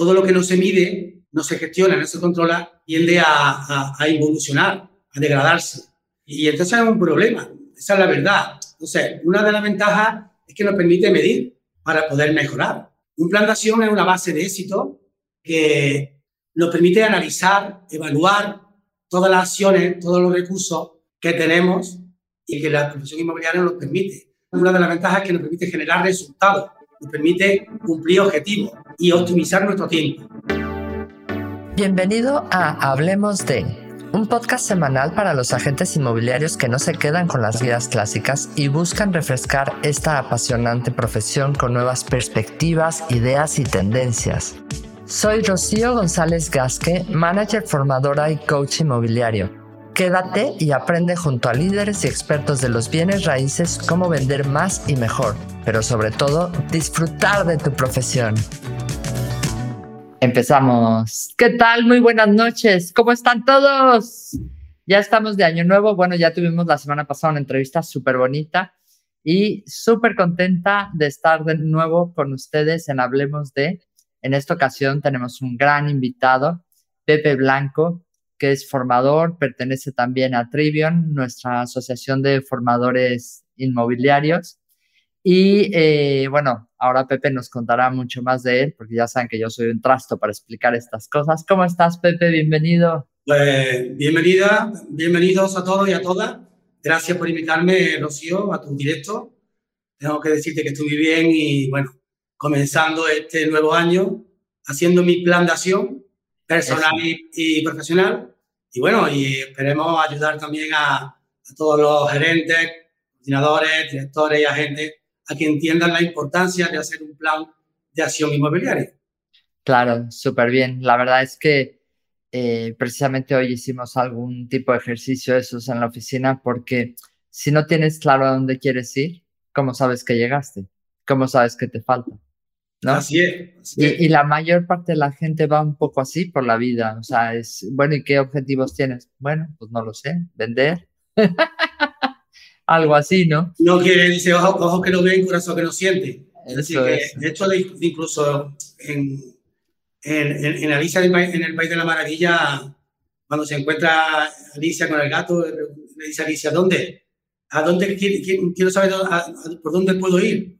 todo lo que no se mide, no se gestiona, no se controla, tiende a, a, evolucionar, a degradarse. Y entonces es un problema, esa es la verdad. Entonces, una de las ventajas es que nos permite medir para poder mejorar. Un plan de acción es una base de éxito que nos permite analizar, evaluar todas las acciones, todos los recursos que tenemos y que la profesión inmobiliaria nos permite. Una de las ventajas es que nos permite generar resultados, permite cumplir objetivos y optimizar nuestro tiempo. Bienvenido a Hablemos de, un podcast semanal para los agentes inmobiliarios que no se quedan con las guías clásicas y buscan refrescar esta apasionante profesión con nuevas perspectivas, ideas y tendencias. Soy Rocío González Gasque, manager formadora y coach inmobiliario. Quédate y aprende junto a líderes y expertos de los bienes raíces cómo vender más y mejor, pero sobre todo disfrutar de tu profesión. Empezamos. ¿Qué tal? Muy buenas noches. ¿Cómo están todos? Ya estamos de año nuevo. Bueno, ya tuvimos la semana pasada una entrevista súper bonita y súper contenta de estar de nuevo con ustedes en Hablemos de en esta ocasión tenemos un gran invitado, Pepe Blanco, que es formador, pertenece también a Trivion, nuestra asociación de formadores inmobiliarios. Y eh, bueno, ahora Pepe nos contará mucho más de él, porque ya saben que yo soy un trasto para explicar estas cosas. ¿Cómo estás, Pepe? Bienvenido. Pues bienvenida, bienvenidos a todos y a todas. Gracias por invitarme, Rocío, a tu directo. Tengo que decirte que estuve bien y bueno, comenzando este nuevo año haciendo mi plan de acción personal y, profesional. Y bueno, y esperemos ayudar también a, todos los gerentes, coordinadores, directores y agentes a que entiendan la importancia de hacer un plan de acción inmobiliaria. Claro, súper bien. La verdad es que eh, precisamente hoy hicimos algún tipo de ejercicio de esos en la oficina porque si no tienes claro a dónde quieres ir, ¿cómo sabes que llegaste? ¿Cómo sabes que te falta? Así es. Y, la mayor parte de la gente va un poco así por la vida. O sea, es, bueno, ¿y qué objetivos tienes? Bueno, pues no lo sé, vender. Algo así, ¿no? No quiere, dice, ojo, que no ven, corazón que no siente. Es decir, que, de hecho, incluso en, en, en, Alicia en el País de la Maravilla, cuando se encuentra Alicia con el gato, le dice a Alicia, ¿dónde? ¿A dónde quiero saber por dónde puedo ir?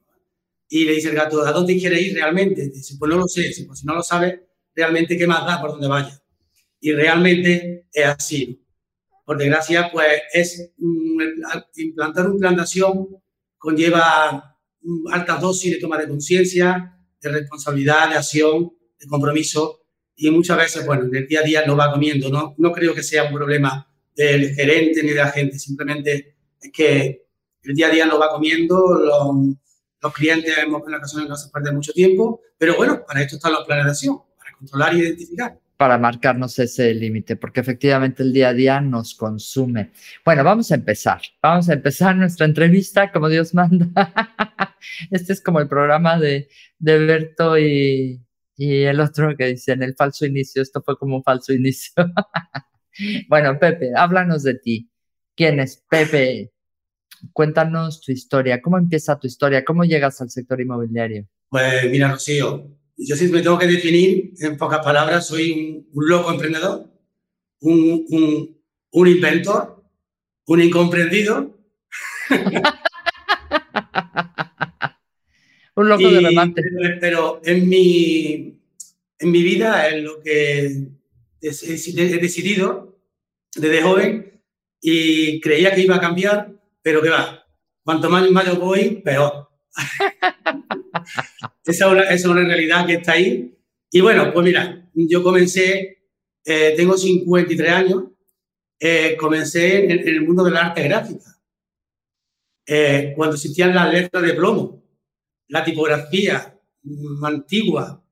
Y le dice el gato, ¿a dónde quiere ir realmente? Dice, pues no lo sé. pues si no lo sabe, realmente qué más da por dónde vaya. Y realmente es así. Por desgracia, pues es implantar un plan de acción conlleva altas dosis de toma de conciencia, de responsabilidad, de acción, de compromiso. Y muchas veces, bueno, en el día a día no va comiendo. No, no creo que sea un problema del gerente ni de la gente. Simplemente es que el día a día no va comiendo. Los, los clientes en ocasiones no se perder mucho tiempo, pero bueno, para esto está la planeación, para controlar y identificar. Para marcarnos ese límite, porque efectivamente el día a día nos consume. Bueno, vamos a empezar. Vamos a empezar nuestra entrevista como Dios manda. Este es como el programa de, de Berto y, y el otro que dicen el falso inicio. Esto fue como un falso inicio. bueno, Pepe, háblanos de ti. ¿Quién es Pepe? Cuéntanos tu historia, ¿cómo empieza tu historia? ¿Cómo llegas al sector inmobiliario? Pues mira, Rocío, yo sí me tengo que definir en pocas palabras, soy un, loco emprendedor, un, un, inventor, un incomprendido. un loco de remate. Pero, en, mi, en mi vida, en lo que he decidido desde joven y creía que iba a cambiar, pero que va, cuanto más mayo voy, peor. esa, es una, realidad que está ahí. Y bueno, pues mira, yo comencé, eh, tengo 53 años, eh, comencé en, el mundo de la arte gráfica. Eh, cuando existían las letras de plomo, la tipografía antigua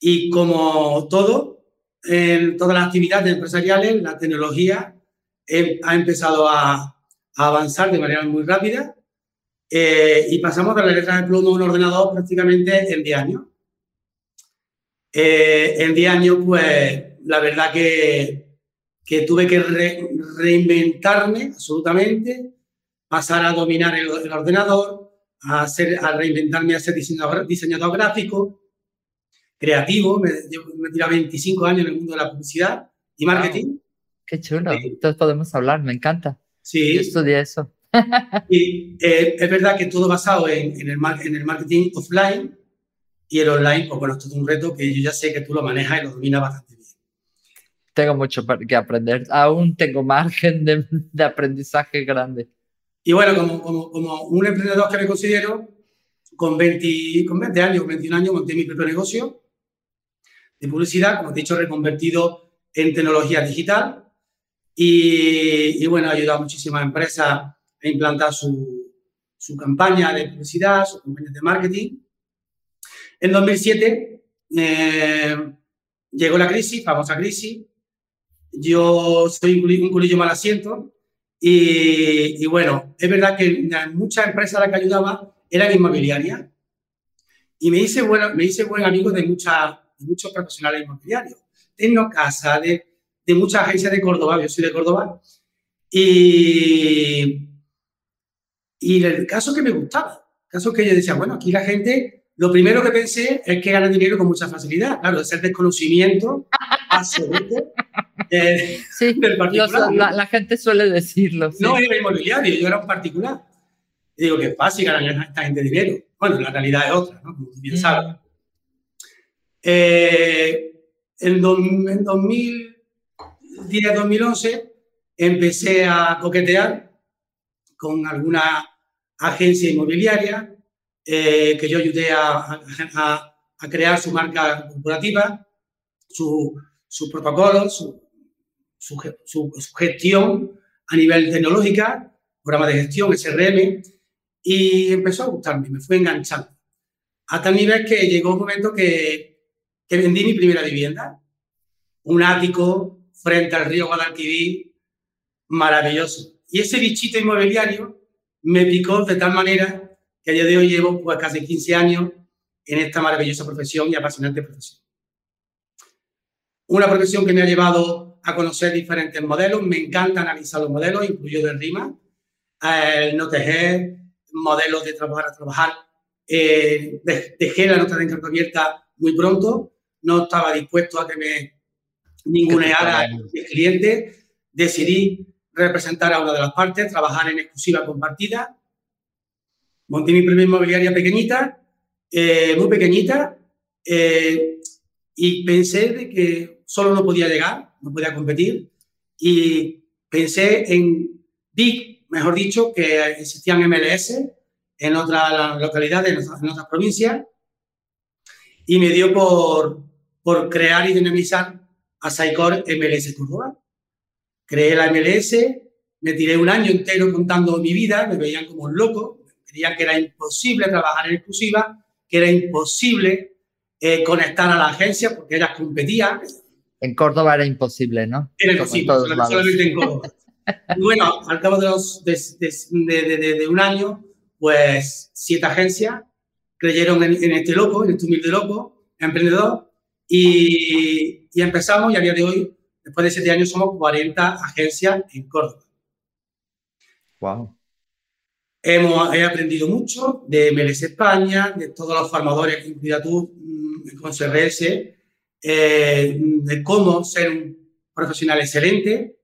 y como todo, en todas las actividades empresariales, la tecnología ha empezado a, avanzar de manera muy rápida eh, y pasamos de la letra de plomo a un ordenador prácticamente en 10 años. Eh, en 10 años, pues la verdad que, que tuve que reinventarme absolutamente, pasar a dominar el, ordenador, a, hacer, a reinventarme a ser diseñador, diseñador gráfico creativo, me, me tirado 25 años en el mundo de la publicidad y marketing. Qué chulo. Entonces podemos hablar, me encanta. Sí. Yo estudié eso. y eh, es verdad que todo basado en, en, el, en el marketing offline y el online, pues bueno, esto es un reto que yo ya sé que tú lo manejas y lo dominas bastante bien. Tengo mucho que aprender. Aún tengo margen de, de aprendizaje grande. Y bueno, como, como, como, un emprendedor que me considero, con 20, con 20 años, 21 años, monté mi propio negocio de publicidad, como te he dicho, reconvertido en tecnología digital. Y, y bueno, ha ayudado a muchísimas empresas a implantar su, su campaña de publicidad, su campaña de marketing. En 2007 eh, llegó la crisis, famosa crisis. Yo soy un culillo mal asiento y, y, bueno, es verdad que muchas empresas a las que ayudaba eran inmobiliarias. Y me hice, bueno, me hice buen amigo de, mucha, de muchos profesionales inmobiliarios. Tengo casa, de, de muchas agencias de Córdoba, yo soy de Córdoba. Y, y el caso que me gustaba, el caso que yo decía, bueno, aquí la gente lo primero que pensé es que gana dinero con mucha facilidad. Claro, es el desconocimiento absoluto eh, sí, del particular. la, la, gente suele decirlo. Sí. No era inmobiliario, yo era un particular. Y digo que fácil ganar esta gente dinero. Bueno, la realidad es otra, ¿no? Como tú bien mm. sabes. Eh, en, en 2010-2011 empecé a coquetear con alguna agencia inmobiliaria eh, que yo ayudé a, a, a, crear su marca corporativa, su, su protocolo, su, su, su, gestión a nivel tecnológica, programa de gestión, SRM, y empezó a gustarme, me fue enganchando. A tal nivel que llegó un momento que, que vendí mi primera vivienda, un ático frente al río Guadalquivir, maravilloso. Y ese bichito inmobiliario me picó de tal manera que a día de hoy llevo pues, casi 15 años en esta maravillosa profesión y apasionante profesión. Una profesión que me ha llevado a conocer diferentes modelos, me encanta analizar los modelos, incluyo de RIMA, el no tejer, modelos de trabajar a trabajar. Eh, dejé la nota de encargo abierta muy pronto, no estaba dispuesto a que me ninguneara el cliente, decidí representar a una de las partes, trabajar en exclusiva compartida Monté mi primera inmobiliaria pequeñita, eh, muy pequeñita, eh, y pensé de que solo no podía llegar, no podía competir, y pensé en, vi, mejor dicho, que existían MLS en otras localidades, en otras, en otras provincias, y me dio por, por crear y dinamizar a Saicor MLS Córdoba. Creé la MLS, me tiré un año entero contando mi vida, me veían como un loco, que era imposible trabajar en exclusiva, que era imposible eh, conectar a la agencia porque ellas competían. En Córdoba era imposible, ¿no? Era imposible, solamente en Córdoba. y bueno, al cabo de, los, de, de, de, un año, pues siete agencias creyeron en, en, este loco, en este humilde loco, emprendedor, y, y empezamos y a día de hoy, después de siete años, somos 40 agencias en Córdoba. Wow. Hemos, he aprendido mucho de MLS España, de todos los formadores, incluida tú, mm, con CRS, eh, de cómo ser un profesional excelente.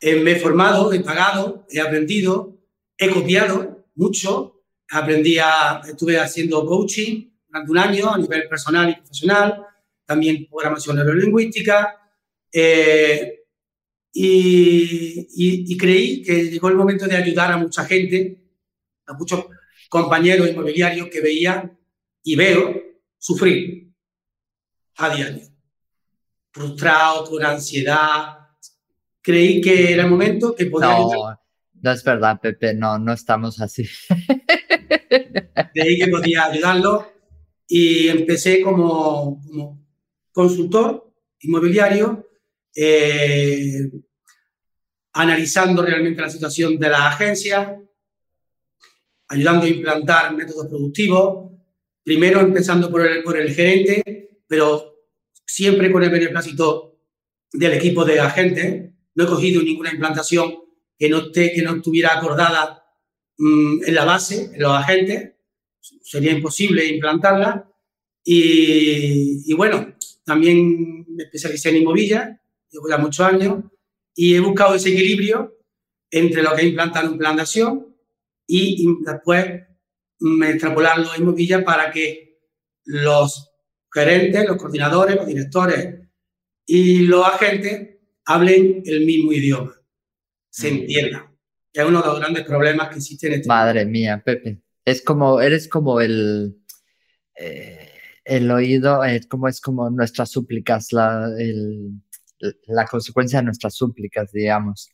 Eh, me he formado, he pagado, he aprendido, he copiado mucho. Aprendí a, estuve haciendo coaching durante un año a nivel personal y profesional, también programación neurolingüística. Eh, y, creí que llegó el momento de ayudar a mucha gente, a muchos compañeros inmobiliarios que veía y veo sufrir a diario, frustrado, con ansiedad. Creí que era el momento que podía... No, no es verdad, Pepe, no, no estamos así. Creí que podía ayudarlo y empecé como, como consultor inmobiliario eh, analizando realmente la situación de la agencia, ayudando a implantar métodos productivos, primero empezando por el, por el gerente, pero siempre con el beneplácito del equipo de agentes. No he cogido ninguna implantación que no, esté, que no estuviera acordada mmm, en la base, en los agentes. Sería imposible implantarla. Y, bueno, también me especialicé en inmobiliaria, llevo ya muchos años, y he buscado ese equilibrio entre lo que es implantar un plan de acción y, después me extrapolarlo en inmobiliaria para que los gerentes, los coordinadores, los directores y los agentes hablen el mismo idioma, se entiendan. Que es uno de los grandes problemas que existen en este Madre mía, Pepe. Es como, eres como el, eh, el oído, es como, es como nuestras súplicas, la, la consecuencia de nuestras súplicas, digamos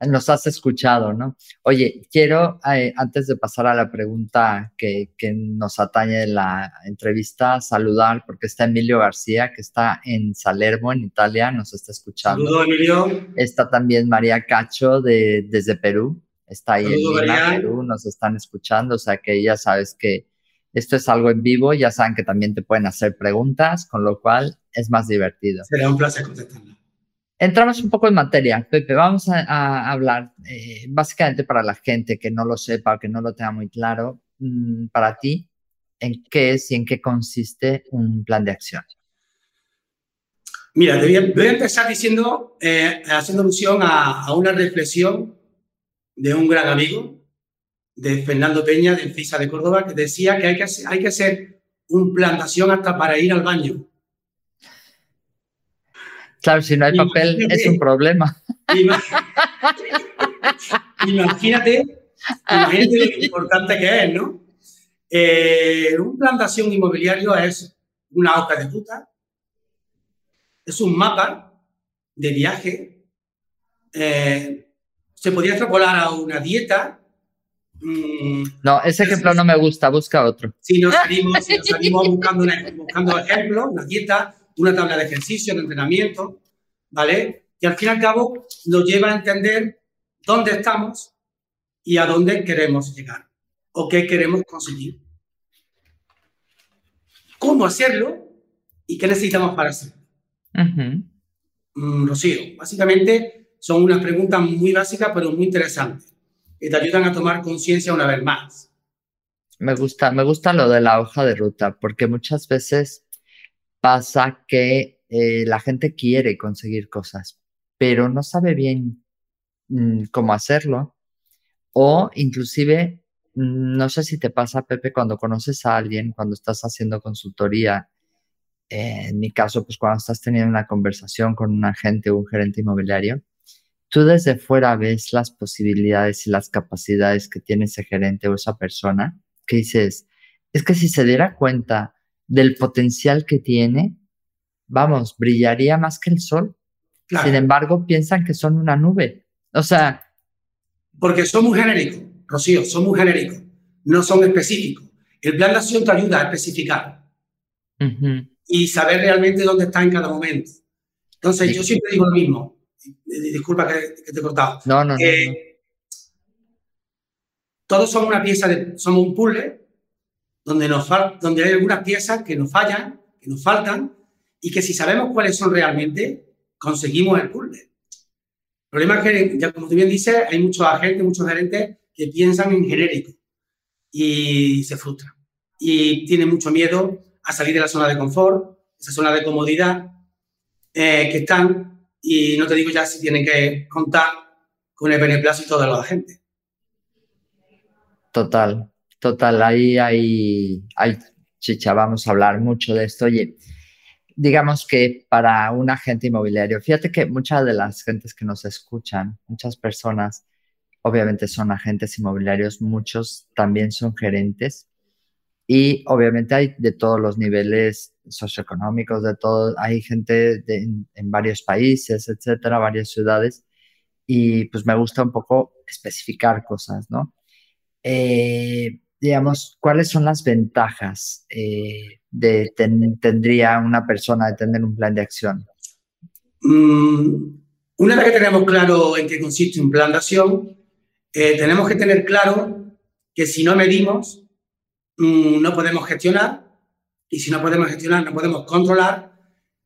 nos has escuchado, ¿no? Oye, quiero, eh, antes de pasar a la pregunta que, que, nos atañe de la entrevista, saludar, porque está Emilio García, que está en Salermo, en Italia, nos está escuchando. Saludos, Emilio. Está también María Cacho de, desde Perú, está ahí en Lima, Perú, nos están escuchando, o sea que ya sabes que esto es algo en vivo, ya saben que también te pueden hacer preguntas, con lo cual es más divertido. Será un placer contestarla. Entramos un poco en materia, Pepe. Vamos a, hablar eh, básicamente para la gente que no lo sepa o que no lo tenga muy claro, mm, para ti, en qué es y en qué consiste un plan de acción. Mira, voy a, empezar diciendo, eh, haciendo alusión a, una reflexión de un gran amigo, de Fernando Peña, de FISA de Córdoba, que decía que hay que, hay que hacer un plan de acción hasta para ir al baño. Claro, si no hay papel es un problema. Imagínate, imagínate lo importante que es, ¿no? Eh, un plantación inmobiliario es una hoja de ruta, es un mapa de viaje, eh, se podría extrapolar a una dieta. Mm, no, ese ejemplo no me gusta, busca otro. Si nos salimos, si nos salimos buscando, una, buscando ejemplos, una dieta, una tabla de ejercicio, de entrenamiento, ¿vale? Y al fin y al cabo nos lleva a entender dónde estamos y a dónde queremos llegar o qué queremos conseguir. ¿Cómo hacerlo y qué necesitamos para hacerlo? Mm, Rocío, básicamente son unas preguntas muy básicas pero muy interesantes que te ayudan a tomar conciencia una vez más. Me gusta, me gusta lo de la hoja de ruta porque muchas veces pasa que eh, la gente quiere conseguir cosas, pero no sabe bien mm, cómo hacerlo. O inclusive, mm, no sé si te pasa, Pepe, cuando conoces a alguien, cuando estás haciendo consultoría, eh, en mi caso, pues cuando estás teniendo una conversación con un agente o un gerente inmobiliario, tú desde fuera ves las posibilidades y las capacidades que tiene ese gerente o esa persona, que dices, es que si se diera cuenta del potencial que tiene, vamos, brillaría más que el sol. Sin embargo, piensan que son una nube. O sea... Porque son muy genéricos, Rocío, son muy genéricos, no son específicos. El plan de acción te ayuda a especificar y saber realmente dónde está en cada momento. Entonces, yo siempre digo lo mismo. Disculpa que, te he cortado. No, no, no, Todos somos una pieza, de, somos un puzzle donde, nos donde hay algunas piezas que nos fallan, que nos faltan, y que si sabemos cuáles son realmente, conseguimos el puzzle. El problema es que, ya como tú bien dices, hay muchos agentes, muchos gerentes que piensan en genérico y se frustran. Y tienen mucho miedo a salir de la zona de confort, esa zona de comodidad eh, que están, y no te digo ya si tienen que contar con el beneplácito de los agentes. Total, total, ahí hay, hay chicha, vamos a hablar mucho de esto. Oye, digamos que para un agente inmobiliario, fíjate que muchas de las gentes que nos escuchan, muchas personas, obviamente son agentes inmobiliarios, muchos también son gerentes y obviamente hay de todos los niveles socioeconómicos, de todo, hay gente en, varios países, etcétera, varias ciudades y pues me gusta un poco especificar cosas, ¿no? Eh, digamos, ¿cuáles son las ventajas eh, de tendría una persona de tener un plan de acción? Mm, una vez que tenemos claro en qué consiste un plan de acción, eh, tenemos que tener claro que si no medimos, no podemos gestionar, y si no podemos gestionar, no podemos controlar,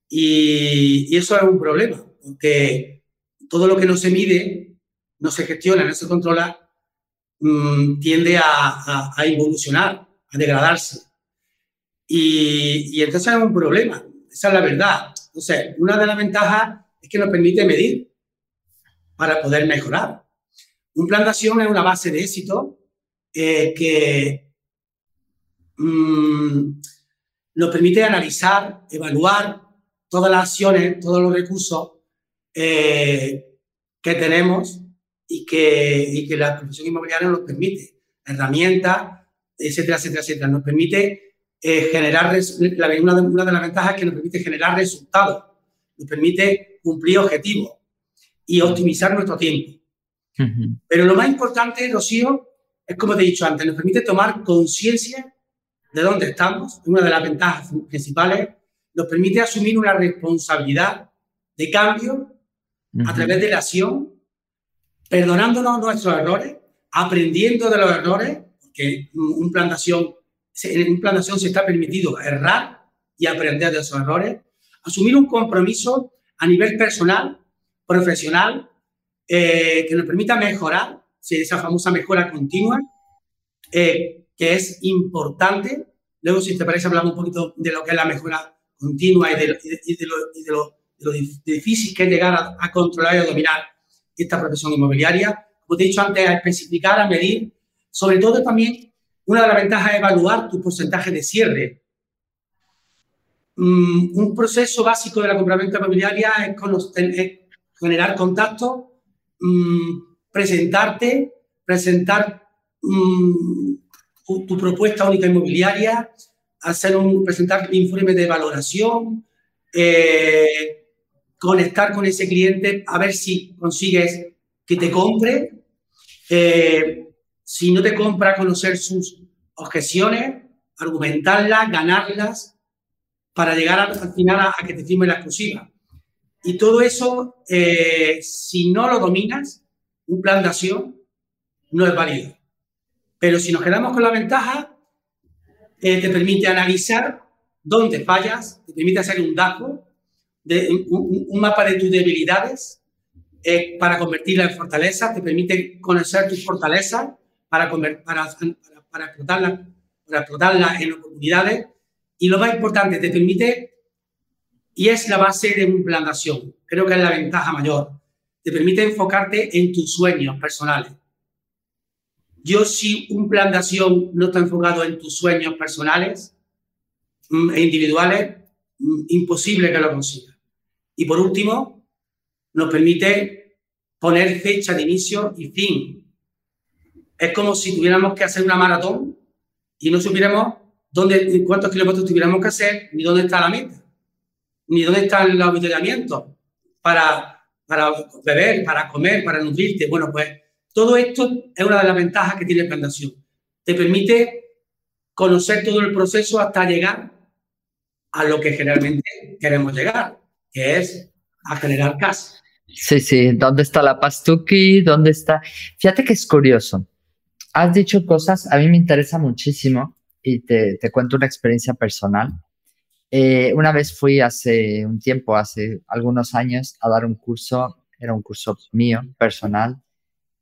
y, eso es un problema, porque todo lo que no se mide, no se gestiona, no se controla, mm, tiende a, a, evolucionar, a degradarse. Y, y entonces es un problema, esa es la verdad. Entonces, una de las ventajas es que nos permite medir para poder mejorar. Un plan es una base de éxito eh, que mm, nos permite analizar, evaluar todas las acciones, todos los recursos eh, que tenemos y que, y que la profesión inmobiliaria nos permite. Herramientas, etcétera, etcétera, etcétera. Nos permite eh, generar, una de, una de las ventajas es que nos permite generar resultados, nos permite cumplir objetivos y optimizar nuestro tiempo. Pero lo más importante, Rocío, es como te he dicho antes, nos permite tomar conciencia de dónde estamos, una de las ventajas principales, nos permite asumir una responsabilidad de cambio a través de la acción, perdonándonos nuestros errores, aprendiendo de los errores, porque un plan de acción, en un plan de acción se está permitido errar y aprender de esos errores, asumir un compromiso a nivel personal, profesional, eh, que nos permita mejorar, esa famosa mejora continua, eh, que es importante. Luego, si te parece, hablamos un poquito de lo que es la mejora continua y de, lo, difícil que es llegar a, controlar y a dominar esta profesión inmobiliaria. Como te he dicho antes, a especificar, a medir. Sobre todo también, una de las ventajas es evaluar tu porcentaje de cierre. Mm, un proceso básico de la compraventa inmobiliaria es, generar contacto Mm, presentarte, presentar mm, tu, propuesta única inmobiliaria, hacer un, presentar informe de valoración, eh, conectar con ese cliente, a ver si consigues que te compre. Eh, si no te compra, conocer sus objeciones, argumentarlas, ganarlas, para llegar al final a, a que te firme la exclusiva. Y todo eso, eh, si no lo dominas, un plan de acción no es válido. Pero si nos quedamos con la ventaja, eh, te permite analizar dónde fallas, te permite hacer un DACO, de, un, mapa de tus debilidades eh, para convertirla en fortaleza, te permite conocer tus fortalezas para, para, para, para, explotarlas, para explotarlas en oportunidades. Y lo más importante, te permite y es la base de un plan de acción. Creo que es la ventaja mayor. Te permite enfocarte en tus sueños personales. Yo si un plan de acción no está enfocado en tus sueños personales mm, e individuales, mm, imposible que lo consiga. Y por último, nos permite poner fecha de inicio y fin. Es como si tuviéramos que hacer una maratón y no supiéramos dónde, cuántos kilómetros tuviéramos que hacer ni dónde está la meta ni dónde están los avituallamientos para, para beber, para comer, para nutrirte. Bueno, pues todo esto es una de las ventajas que tiene el Te permite conocer todo el proceso hasta llegar a lo que generalmente queremos llegar, que es a generar casa. Sí, sí, ¿dónde está la pastuki? ¿Dónde está? Fíjate que es curioso. Has dicho cosas, a mí me interesa muchísimo y te, te cuento una experiencia personal. Eh, una vez fui hace un tiempo, hace algunos años, a dar un curso, era un curso mío, personal,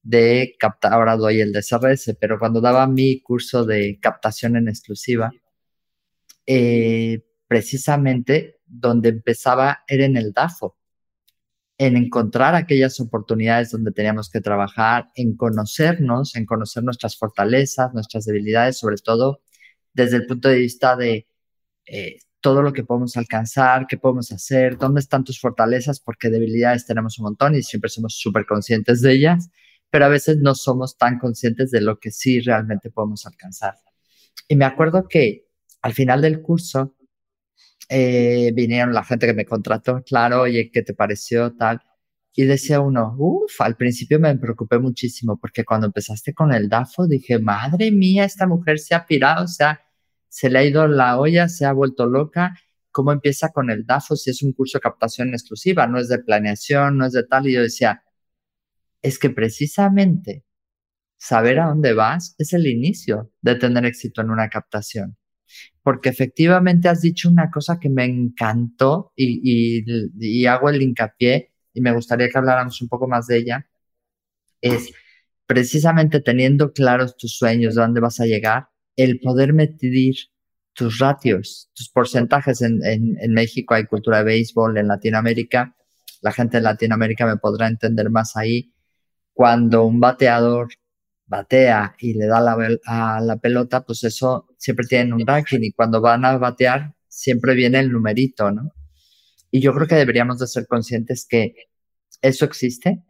de captar, ahora doy el de SRS, pero cuando daba mi curso de captación en exclusiva, eh, precisamente donde empezaba era en el DAFO, en encontrar aquellas oportunidades donde teníamos que trabajar, en conocernos, en conocer nuestras fortalezas, nuestras debilidades, sobre todo desde el punto de vista de eh, todo lo que podemos alcanzar, qué podemos hacer, dónde están tus fortalezas, porque debilidades tenemos un montón y siempre somos súper conscientes de ellas, pero a veces no somos tan conscientes de lo que sí realmente podemos alcanzar. Y me acuerdo que al final del curso eh, vinieron la gente que me contrató, claro, oye, ¿qué te pareció tal? Y decía uno, uff, al principio me preocupé muchísimo porque cuando empezaste con el DAFO dije, madre mía, esta mujer se ha pirado, o sea, se le ha ido la olla, se ha vuelto loca. ¿Cómo empieza con el DAFO si es un curso de captación exclusiva? No es de planeación, no es de tal. Y yo decía, es que precisamente saber a dónde vas es el inicio de tener éxito en una captación. Porque efectivamente has dicho una cosa que me encantó y, y hago el hincapié y me gustaría que habláramos un poco más de ella. Es precisamente teniendo claros tus sueños, de dónde vas a llegar, el poder medir tus ratios, tus porcentajes. En, en, México hay cultura de béisbol, en Latinoamérica, la gente en Latinoamérica me podrá entender más ahí. Cuando un bateador batea y le da la, a la pelota, pues eso siempre tiene un ranking y cuando van a batear siempre viene el numerito, ¿no? Y yo creo que deberíamos de ser conscientes que eso existe,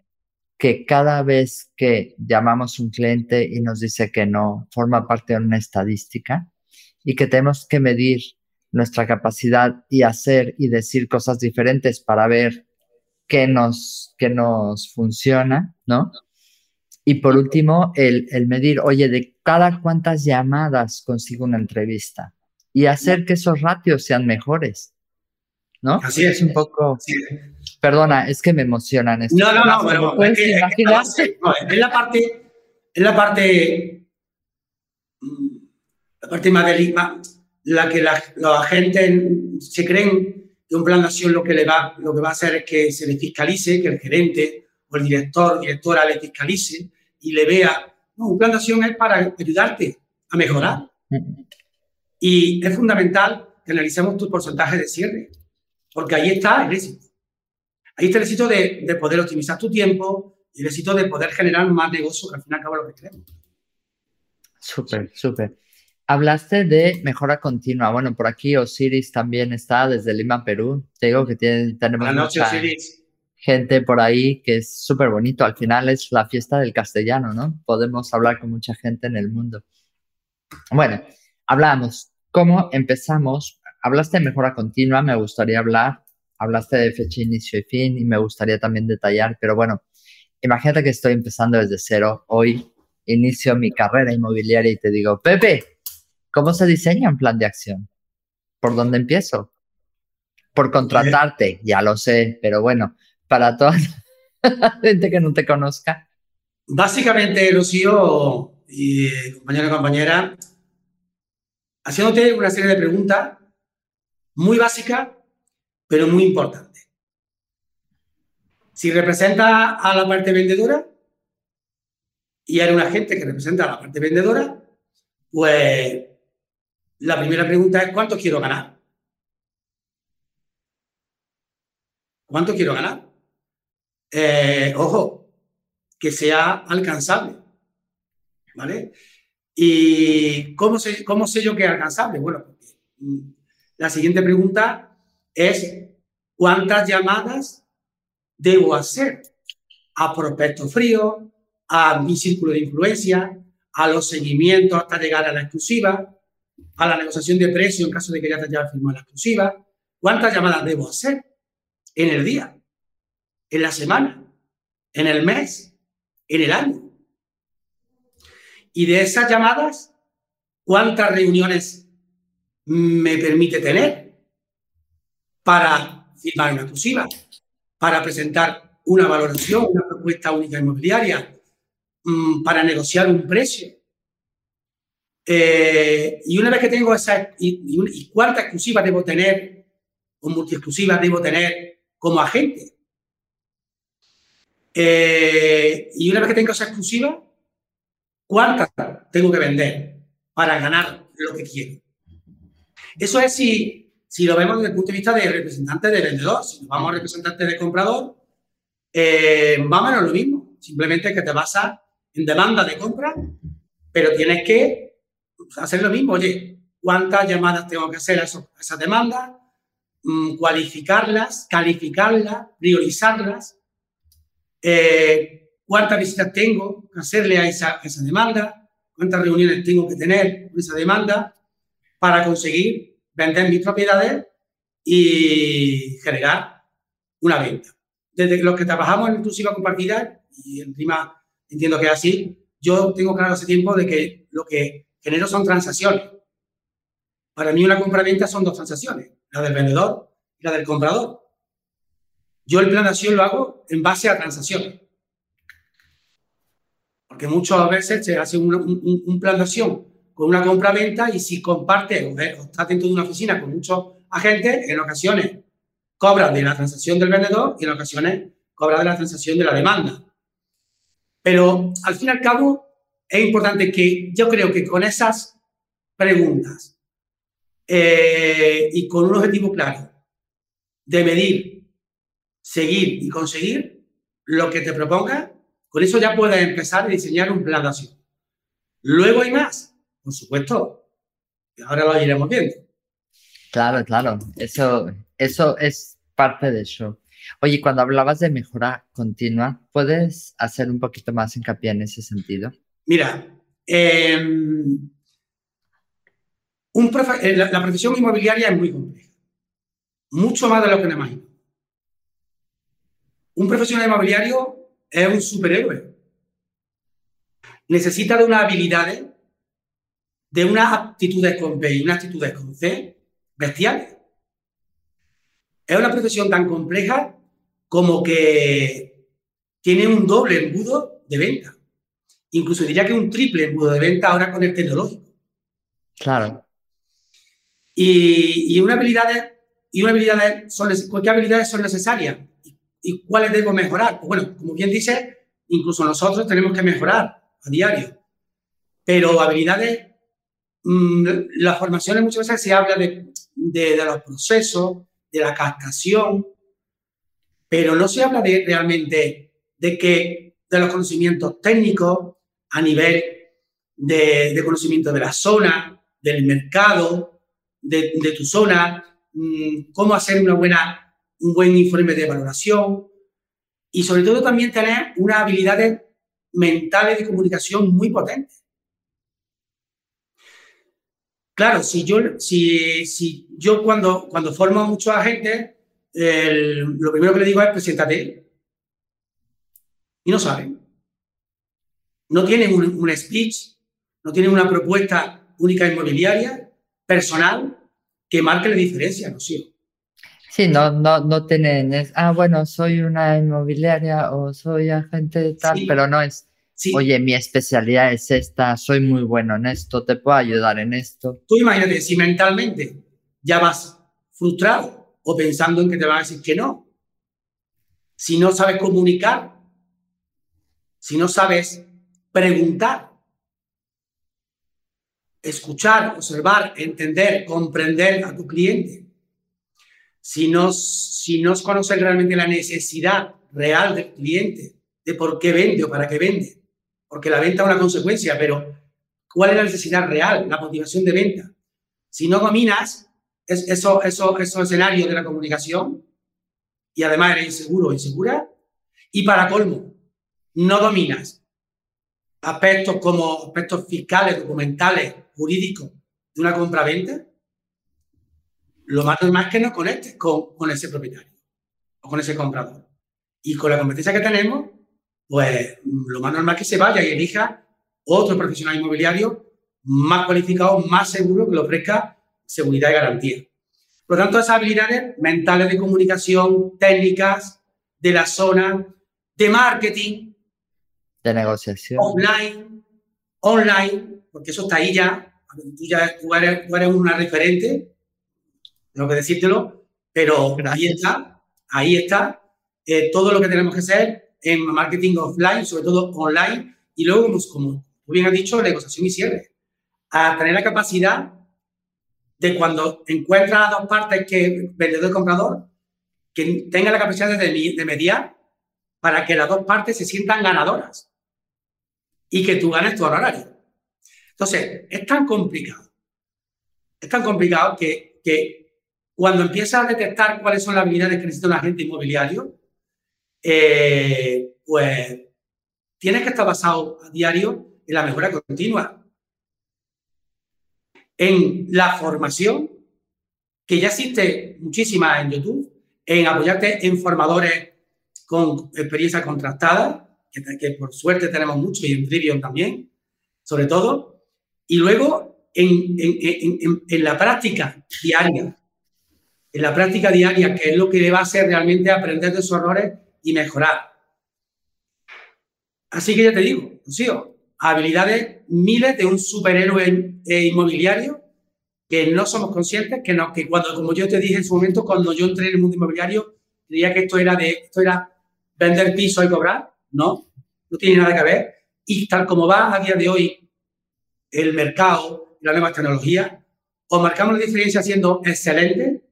que cada vez que llamamos un cliente y nos dice que no, forma parte de una estadística y que tenemos que medir nuestra capacidad y hacer y decir cosas diferentes para ver qué nos, qué nos funciona, ¿no? Y por último, el, el medir, oye, de cada cuántas llamadas consigo una entrevista y hacer que esos ratios sean mejores, ¿no? Así es. un poco... Perdona, es que me emocionan. No, no, no, pero es, que, es la parte, es la parte la parte más delicada, la que la, los agentes se creen que un plan de acción lo que, le va, lo que va a hacer es que se le fiscalice, que el gerente o el director, directora le fiscalice y le vea, no, un plan de acción es para ayudarte a mejorar. Y es fundamental que analicemos tu porcentaje de cierre, porque ahí está el éxito. Ahí está el éxito de, de poder optimizar tu tiempo y el éxito de poder generar más negocio, que al fin y al cabo es lo que queremos. Súper, súper. Hablaste de mejora continua. Bueno, por aquí Osiris también está desde Lima, Perú. Te digo que tiene, tenemos mucha gente por ahí que es súper bonito. Al final es la fiesta del castellano, ¿no? Podemos hablar con mucha gente en el mundo. Bueno, hablamos. ¿Cómo empezamos? Hablaste de mejora continua, me gustaría hablar. Hablaste de fecha, inicio y fin y me gustaría también detallar, pero bueno, imagínate que estoy empezando desde cero. Hoy inicio mi carrera inmobiliaria y te digo, Pepe, ¿Cómo se diseña un plan de acción? ¿Por dónde empiezo? Por contratarte, ya lo sé, pero bueno, para toda la gente que no te conozca. Básicamente, Rocío y compañero y compañera, haciéndote una serie de preguntas muy básicas, pero muy importantes. Si representa a la parte vendedora y eres un agente que representa a la parte vendedora, pues la primera pregunta es ¿cuánto quiero ganar? ¿Cuánto quiero ganar? Eh, ojo, que sea alcanzable. ¿Vale? ¿Y cómo sé, cómo sé yo que es alcanzable? Bueno, mm, la siguiente pregunta es ¿cuántas llamadas debo hacer a prospectos fríos, a mi círculo de influencia, a los seguimientos hasta llegar a la exclusiva? A la negociación de precio en caso de que ya te haya firmado la exclusiva, cuántas llamadas debo hacer en el día, en la semana, en el mes, en el año. Y de esas llamadas, cuántas reuniones me permite tener para firmar una exclusiva, para presentar una valoración, una propuesta única inmobiliaria, mm, para negociar un precio, eh, y una vez que tengo esa, y, cuánta exclusiva debo tener, o multi-exclusiva debo tener como agente. Eh, y una vez que tengo esa exclusiva, ¿cuántas tengo que vender para ganar lo que quiero? Eso es si, si lo vemos desde el punto de vista de representante de vendedor. Si nos vamos a representante de comprador, eh, o menos lo mismo. Simplemente que te basas en demanda de compra, pero tienes que hacer lo mismo, oye, ¿cuántas llamadas tengo que hacer a, esas demandas? Mm, cualificarlas, calificarlas, priorizarlas. Eh, ¿Cuántas visitas tengo que hacerle a esa, demanda? ¿Cuántas reuniones tengo que tener con esa demanda para conseguir vender mis propiedades y generar una venta? Desde los que trabajamos en exclusiva compartida, y encima entiendo que es así, yo tengo claro hace tiempo de que lo que Genero son transacciones. Para mí una compra-venta son dos transacciones, la del vendedor y la del comprador. Yo el plan de acción lo hago en base a transacciones. Porque muchas veces se hace un, plan de acción con una compra-venta y si comparte o, está dentro de una oficina con muchos agentes, en ocasiones cobra de la transacción del vendedor y en ocasiones cobra de la transacción de la demanda. Pero al fin y al cabo, es importante que yo creo que con esas preguntas eh, y con un objetivo claro de medir, seguir y conseguir lo que te proponga, con eso ya puedes empezar a diseñar un plan de acción. Luego hay más, por supuesto, ahora lo iremos viendo. Claro, claro, eso, eso es parte de eso. Oye, cuando hablabas de mejora continua, ¿puedes hacer un poquito más hincapié en ese sentido? Mira, em, un eh, la, profesión inmobiliaria es muy compleja, mucho más de lo que me imagino. Un profesional inmobiliario es un superhéroe. Necesita de unas habilidades, de unas aptitudes con B y unas actitudes con C bestiales. Es una profesión tan compleja como que tiene un doble embudo de venta. Incluso diría que un triple embudo de venta ahora con el tecnológico. Claro. Y, una habilidades, y una habilidades son, ¿qué habilidades son necesarias? ¿Y, cuáles debo mejorar? Pues bueno, como bien dice, incluso nosotros tenemos que mejorar a diario. Pero habilidades, mm, las formaciones muchas veces se habla de, de, de los procesos, de la captación, pero no se habla de, realmente de que de los conocimientos técnicos a nivel de, conocimiento de la zona, del mercado, de, tu zona, mm, cómo hacer una buena, un buen informe de valoración y sobre todo también tener unas habilidades mentales de comunicación muy potentes. Claro, si yo, si, si yo cuando, cuando formo a muchos agentes, lo primero que le digo es preséntate. Y no saben. No tienen un, speech, no tienen una propuesta única inmobiliaria, personal, que marque la diferencia, ¿no? Sí, sí no, no, no tienen, ah, bueno, soy una inmobiliaria o soy agente de tal, pero no es, oye, mi especialidad es esta, soy muy bueno en esto, te puedo ayudar en esto. Tú imagínate, si mentalmente ya vas frustrado, o pensando en que te van a decir que no. Si no sabes comunicar, si no sabes preguntar, escuchar, observar, entender, comprender a tu cliente, si no, si no conoces realmente la necesidad real del cliente, de por qué vende o para qué vende, porque la venta es una consecuencia, pero ¿cuál es la necesidad real, la motivación de venta? Si no dominas eso, eso, esos escenarios de la comunicación y además eres inseguro o insegura. Y para colmo, no dominas aspectos como aspectos fiscales, documentales, jurídicos de una compra-venta, lo más normal es que no conectes con, con ese propietario o con ese comprador. Y con la competencia que tenemos, pues lo más normal es que se vaya y elija otro profesional inmobiliario más cualificado, más seguro, que le ofrezca seguridad y garantía. Por lo tanto, esas habilidades mentales de comunicación, técnicas, de la zona, de marketing. De negociación. Offline, online, porque eso está ahí ya. Tú ya tú eres, una referente, tengo que decírtelo, pero ahí está, ahí está eh, todo lo que tenemos que hacer en marketing offline, sobre todo online, y luego, como, como tú bien has dicho, negociación y cierre. A tener la capacidad de cuando encuentra a dos partes que vendedor y comprador, que tenga la capacidad de, de mediar para que las dos partes se sientan ganadoras y que tú ganes tu honorario. Entonces, es tan complicado, es tan complicado que, que cuando empiezas a detectar cuáles son las habilidades que necesita un agente inmobiliario, eh, pues tienes que estar basado a diario en la mejora continua en la formación, que ya existe muchísima en YouTube, en apoyarte en formadores con experiencia contrastada, que, por suerte tenemos mucho, y en Trivium también, sobre todo, y luego en, en, la práctica diaria, en la práctica diaria, que es lo que le va a hacer realmente aprender de sus errores y mejorar. Así que ya te digo, Lucío, habilidades miles de un superhéroe eh, inmobiliario que no somos conscientes, que, no, que cuando, como yo te dije en su momento, cuando yo entré en el mundo inmobiliario, creía que esto era, de, esto era vender piso y cobrar. No, no tiene nada que ver. Y tal como va a día de hoy el mercado y la nueva tecnología, o marcamos la diferencia siendo excelente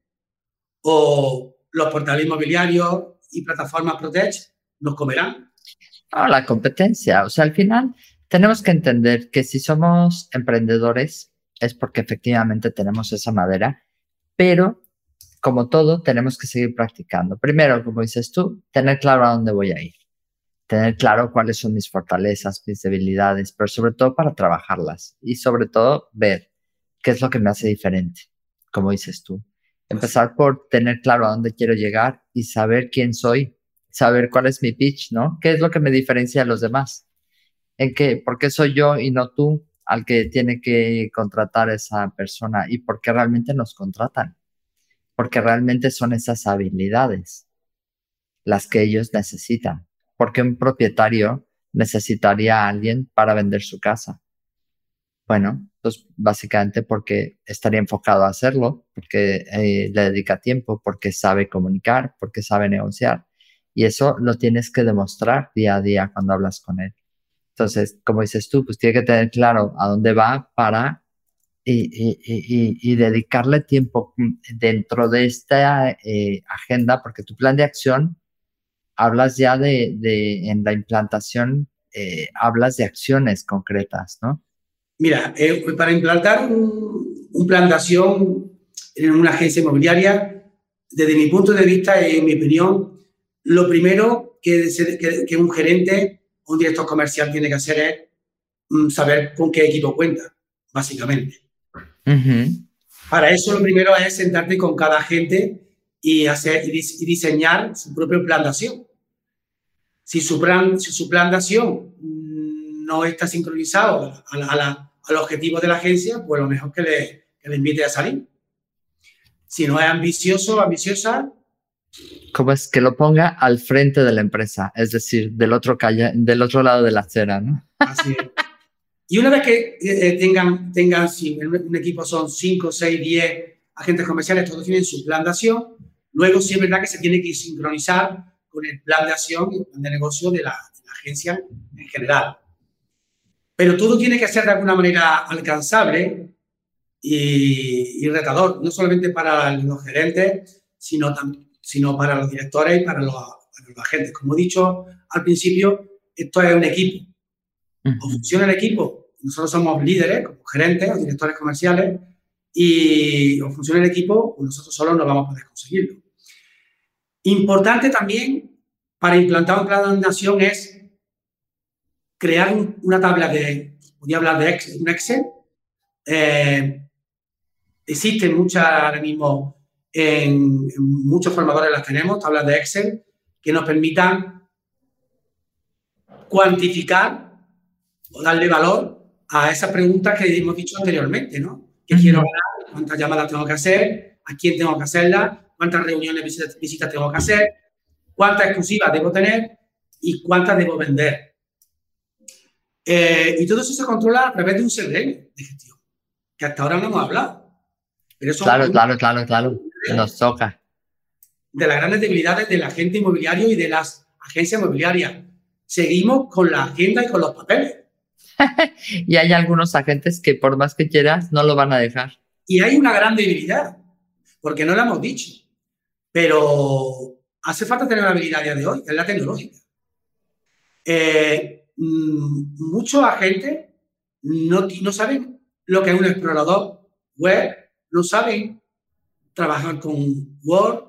o los portales inmobiliarios y plataformas Protect nos comerán. Ah, la competencia. O sea, al final tenemos que entender que si somos emprendedores es porque efectivamente tenemos esa madera, pero como todo, tenemos que seguir practicando. Primero, como dices tú, tener claro a dónde voy a ir, tener claro cuáles son mis fortalezas, mis debilidades, pero sobre todo para trabajarlas y sobre todo ver qué es lo que me hace diferente, como dices tú. Empezar por tener claro a dónde quiero llegar y saber quién soy, saber cuál es mi pitch, ¿no? ¿Qué es lo que me diferencia de los demás? ¿En qué? ¿Por qué soy yo y no tú al que tiene que contratar esa persona? ¿Y por qué realmente nos contratan? Porque realmente son esas habilidades las que ellos necesitan. Porque un propietario necesitaría a alguien para vender su casa. Bueno, pues básicamente porque estaría enfocado a hacerlo, porque eh, le dedica tiempo, porque sabe comunicar, porque sabe negociar. Y eso lo tienes que demostrar día a día cuando hablas con él. Entonces, como dices tú, pues tiene que tener claro a dónde va para y, dedicarle tiempo dentro de esta eh, agenda, porque tu plan de acción, hablas ya de, de en la implantación, eh, hablas de acciones concretas, ¿no? Mira, eh, para implantar un, un, plan de acción en una agencia inmobiliaria, desde mi punto de vista y en mi opinión, lo primero que, que, un gerente o un director comercial tiene que hacer es mm, saber con qué equipo cuenta, básicamente. Para eso lo primero es sentarte con cada agente y, hacer, y, diseñar su propio plan de acción. Si su plan, si su plan de acción no está sincronizado al objetivo de la agencia, pues lo mejor que le, que le invite a salir. Si no es ambicioso o ambiciosa. Como es que lo ponga al frente de la empresa, es decir, del otro, calle, del otro lado de la acera, ¿no? Así es. Y una vez que eh, tengan, tengan, si un equipo son 5, 6, 10 agentes comerciales, todos tienen su plan de acción, luego sí es verdad que se tiene que sincronizar con el plan de acción y el plan de negocio de la, de la agencia en general. Pero todo tiene que ser de alguna manera alcanzable y, retador, no solamente para los gerentes, sino, sino para los directores y para los, agentes. Como he dicho al principio, esto es un equipo. O funciona el equipo, nosotros somos líderes, como gerentes o directores comerciales, y o funciona el equipo, pues nosotros solos no vamos a poder conseguirlo. Importante también para implantar un plan de nación es crear una tabla de, podría hablar de Excel, un Excel. Eh, existen muchas ahora mismo, en, muchos formadores las tenemos, tablas de Excel, que nos permitan cuantificar o darle valor a esas preguntas que hemos dicho anteriormente, ¿no? ¿Qué quiero ganar? ¿Cuántas llamadas tengo que hacer? ¿A quién tengo que hacerlas? ¿Cuántas reuniones, visitas, visitas tengo que hacer? ¿Cuántas exclusivas debo tener? ¿Y cuántas debo vender? Eh, y todo eso se controla a través de un CRM de gestión, que hasta ahora no hemos hablado. Pero claro, claro, claro, claro. Nos toca. De las grandes debilidades del agente inmobiliario y de las agencias inmobiliarias. Seguimos con la agenda y con los papeles. y hay algunos agentes que por más que quieras no lo van a dejar. Y hay una gran debilidad, porque no lo hemos dicho. Pero hace falta tener una habilidad a día de hoy, que es la tecnológica. Eh, Mm, muchos agentes no, no saben lo que es un explorador web, no saben trabajar con Word,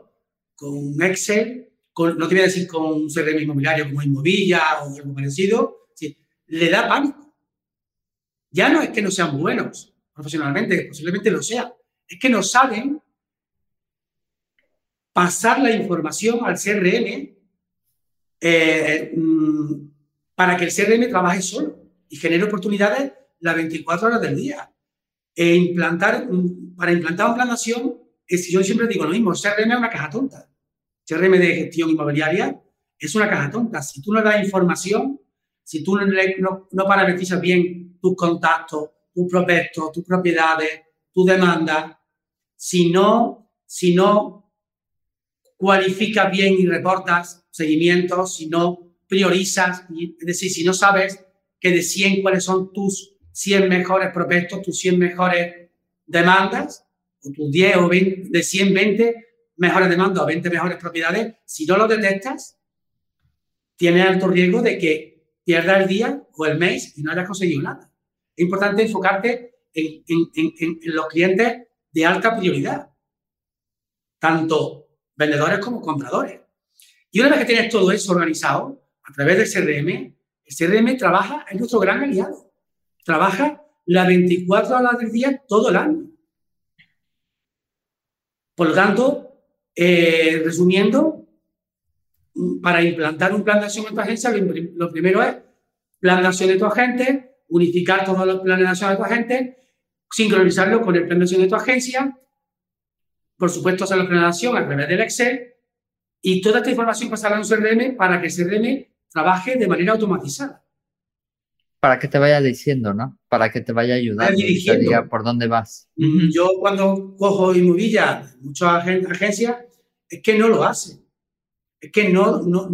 con Excel, no te voy a decir con un CRM inmobiliario como Inmovilla o algo parecido, le da pánico. Ya no es que no sean buenos profesionalmente, posiblemente lo sea, es que no saben pasar la información al CRM eh, mm, para que el CRM trabaje solo y genere oportunidades las 24 horas del día. E implantar, para implantar un plan de acción, es, yo siempre digo lo mismo, CRM es una caja tonta. CRM de gestión inmobiliaria es una caja tonta. Si tú no das información, si tú no, no, no parametrizas bien tus contactos, tus prospectos, tus propiedades, tu demanda, si no, si no cualificas bien y reportas seguimientos, si no priorizas, es decir, si no sabes que de 100 cuáles son tus 100 mejores prospectos, tus 100 mejores demandas, o tus 10 o 20, de 100, 20 mejores demandas o 20 mejores propiedades, si no lo detectas, tienes alto riesgo de que pierdas el día o el mes y no hayas conseguido nada. Es importante enfocarte en, en los clientes de alta prioridad, tanto vendedores como compradores. Y una vez que tienes todo eso organizado a través del CRM, el CRM trabaja, es nuestro gran aliado. Trabaja las 24 horas del día todo el año. Por lo tanto, eh, resumiendo, para implantar un plan de acción en tu agencia, lo primero es plan de acción de tu agente, unificar todos los planes de acción de tu agente, sincronizarlo con el plan de acción de tu agencia, por supuesto hacer la acción a través del Excel y toda esta información pasará a un CRM para que el CRM trabaje de manera automatizada. Para que te vaya diciendo, ¿no? Para que te vaya ayudando y te diga por dónde vas. Yo cuando cojo inmobiliaria, muchas agencias, es que no lo hacen. Es que no, no,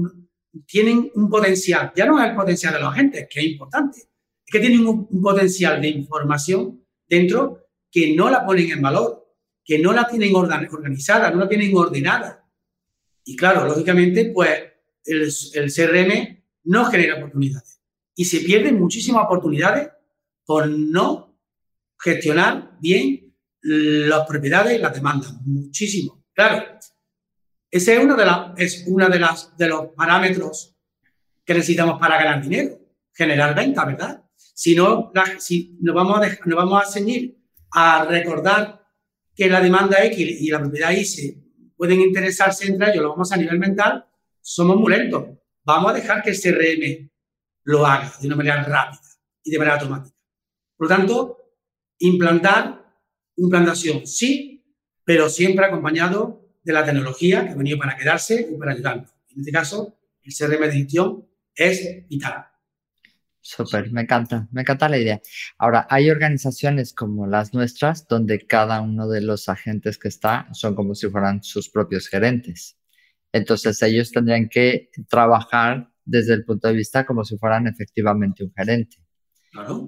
tienen un potencial. Ya no es el potencial de los agentes, que es importante. Es que tienen un potencial de información dentro que no la ponen en valor, que no la tienen organizada, no la tienen ordenada. Y claro, lógicamente, pues el, el CRM no genera oportunidades. Y se pierden muchísimas oportunidades por no gestionar bien las propiedades y las demandas. Muchísimo. Claro, ese es uno de, la, es una de, las, de los parámetros que necesitamos para ganar dinero, generar venta, ¿verdad? Si no, si nos vamos, a nos vamos a ceñir a recordar que la demanda X y la propiedad Y se pueden interesarse entre ellos, lo vamos a nivel mental, somos muy lentos. Vamos a dejar que el CRM lo haga de una manera rápida y de manera automática. Por lo tanto, implantar un plan de acción, sí, pero siempre acompañado de la tecnología que ha venido para quedarse y para ayudarnos. En este caso, el CRM de gestión es vital. Súper, me encanta, me encanta la idea. Ahora, hay organizaciones como las nuestras donde cada uno de los agentes que está son como si fueran sus propios gerentes. Entonces, ellos tendrían que trabajar desde el punto de vista como si fueran efectivamente un gerente.